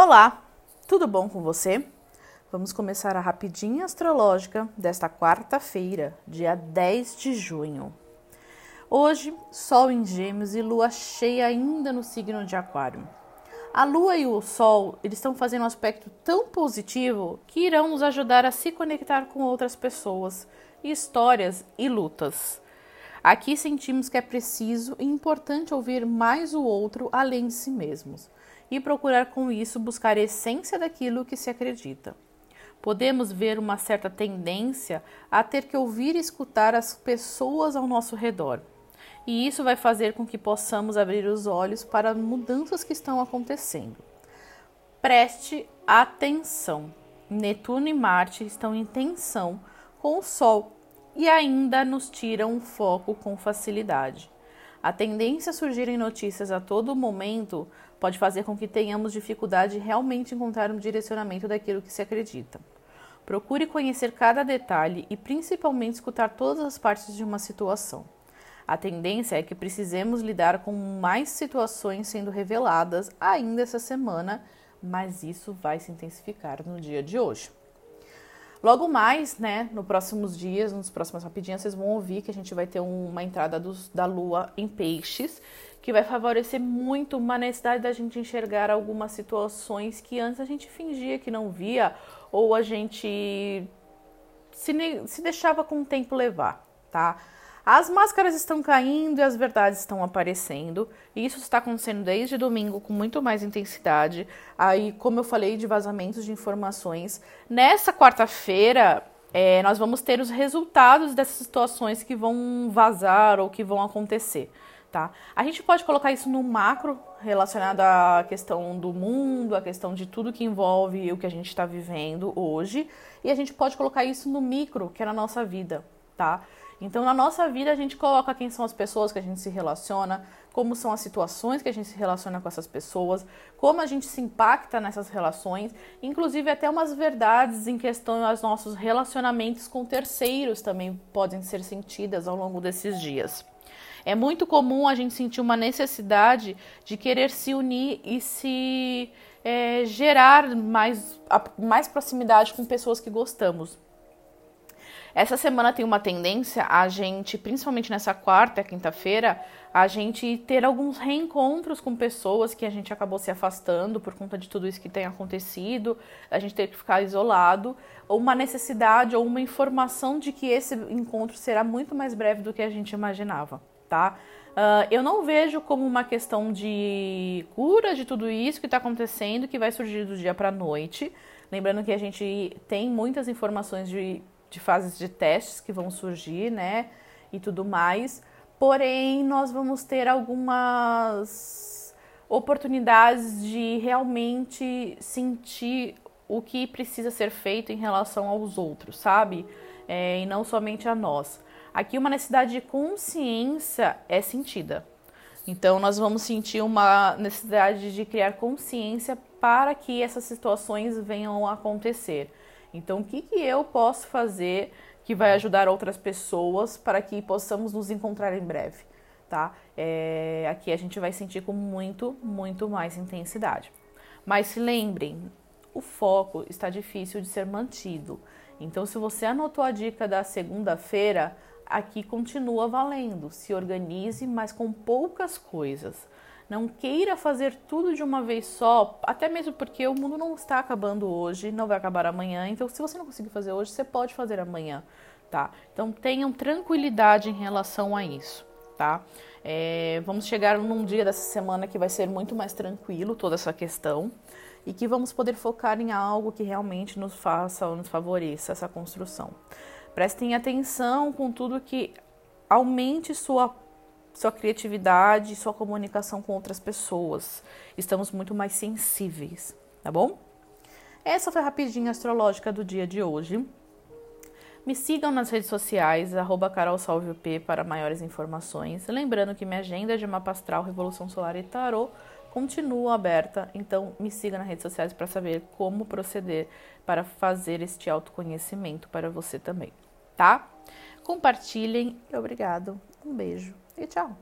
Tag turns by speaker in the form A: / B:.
A: Olá, tudo bom com você? Vamos começar a rapidinha astrológica desta quarta-feira, dia 10 de junho. Hoje, Sol em Gêmeos e Lua cheia ainda no signo de Aquário. A Lua e o Sol eles estão fazendo um aspecto tão positivo que irão nos ajudar a se conectar com outras pessoas, histórias e lutas. Aqui sentimos que é preciso e importante ouvir mais o outro além de si mesmos e procurar com isso buscar a essência daquilo que se acredita. Podemos ver uma certa tendência a ter que ouvir e escutar as pessoas ao nosso redor. E isso vai fazer com que possamos abrir os olhos para as mudanças que estão acontecendo. Preste atenção. Netuno e Marte estão em tensão com o Sol e ainda nos tiram o foco com facilidade. A tendência a surgirem notícias a todo momento pode fazer com que tenhamos dificuldade de realmente encontrar um direcionamento daquilo que se acredita. Procure conhecer cada detalhe e principalmente escutar todas as partes de uma situação. A tendência é que precisemos lidar com mais situações sendo reveladas ainda essa semana, mas isso vai se intensificar no dia de hoje. Logo mais, né, nos próximos dias, nos próximos rapidinhos, vocês vão ouvir que a gente vai ter uma entrada dos, da lua em peixes, que vai favorecer muito uma necessidade da gente enxergar algumas situações que antes a gente fingia que não via ou a gente se, se deixava com o tempo levar, tá? As máscaras estão caindo e as verdades estão aparecendo. E isso está acontecendo desde domingo com muito mais intensidade. Aí, como eu falei, de vazamentos de informações. Nessa quarta-feira, é, nós vamos ter os resultados dessas situações que vão vazar ou que vão acontecer. Tá? A gente pode colocar isso no macro, relacionado à questão do mundo, à questão de tudo que envolve o que a gente está vivendo hoje, e a gente pode colocar isso no micro, que é na nossa vida, tá? Então, na nossa vida, a gente coloca quem são as pessoas que a gente se relaciona, como são as situações que a gente se relaciona com essas pessoas, como a gente se impacta nessas relações, inclusive até umas verdades em questão aos nossos relacionamentos com terceiros também podem ser sentidas ao longo desses dias. É muito comum a gente sentir uma necessidade de querer se unir e se é, gerar mais, mais proximidade com pessoas que gostamos. Essa semana tem uma tendência a gente, principalmente nessa quarta, quinta-feira, a gente ter alguns reencontros com pessoas que a gente acabou se afastando por conta de tudo isso que tem acontecido, a gente ter que ficar isolado, ou uma necessidade ou uma informação de que esse encontro será muito mais breve do que a gente imaginava, tá? Uh, eu não vejo como uma questão de cura de tudo isso que está acontecendo, que vai surgir do dia para noite. Lembrando que a gente tem muitas informações de de fases de testes que vão surgir, né? E tudo mais. Porém, nós vamos ter algumas oportunidades de realmente sentir o que precisa ser feito em relação aos outros, sabe? É, e não somente a nós. Aqui, uma necessidade de consciência é sentida. Então, nós vamos sentir uma necessidade de criar consciência para que essas situações venham a acontecer. Então, o que, que eu posso fazer que vai ajudar outras pessoas para que possamos nos encontrar em breve, tá? É, aqui a gente vai sentir com muito, muito mais intensidade. Mas se lembrem, o foco está difícil de ser mantido. Então, se você anotou a dica da segunda-feira, aqui continua valendo. Se organize, mas com poucas coisas. Não queira fazer tudo de uma vez só, até mesmo porque o mundo não está acabando hoje, não vai acabar amanhã. Então, se você não conseguir fazer hoje, você pode fazer amanhã, tá? Então, tenham tranquilidade em relação a isso, tá? É, vamos chegar num dia dessa semana que vai ser muito mais tranquilo toda essa questão e que vamos poder focar em algo que realmente nos faça ou nos favoreça essa construção. Prestem atenção com tudo que aumente sua sua criatividade, sua comunicação com outras pessoas. Estamos muito mais sensíveis, tá bom? Essa foi a rapidinha astrológica do dia de hoje. Me sigam nas redes sociais, arroba para maiores informações. Lembrando que minha agenda de mapa astral, Revolução Solar e Tarô continua aberta, então me siga nas redes sociais para saber como proceder para fazer este autoconhecimento para você também, tá? Compartilhem obrigado. Um beijo e tchau!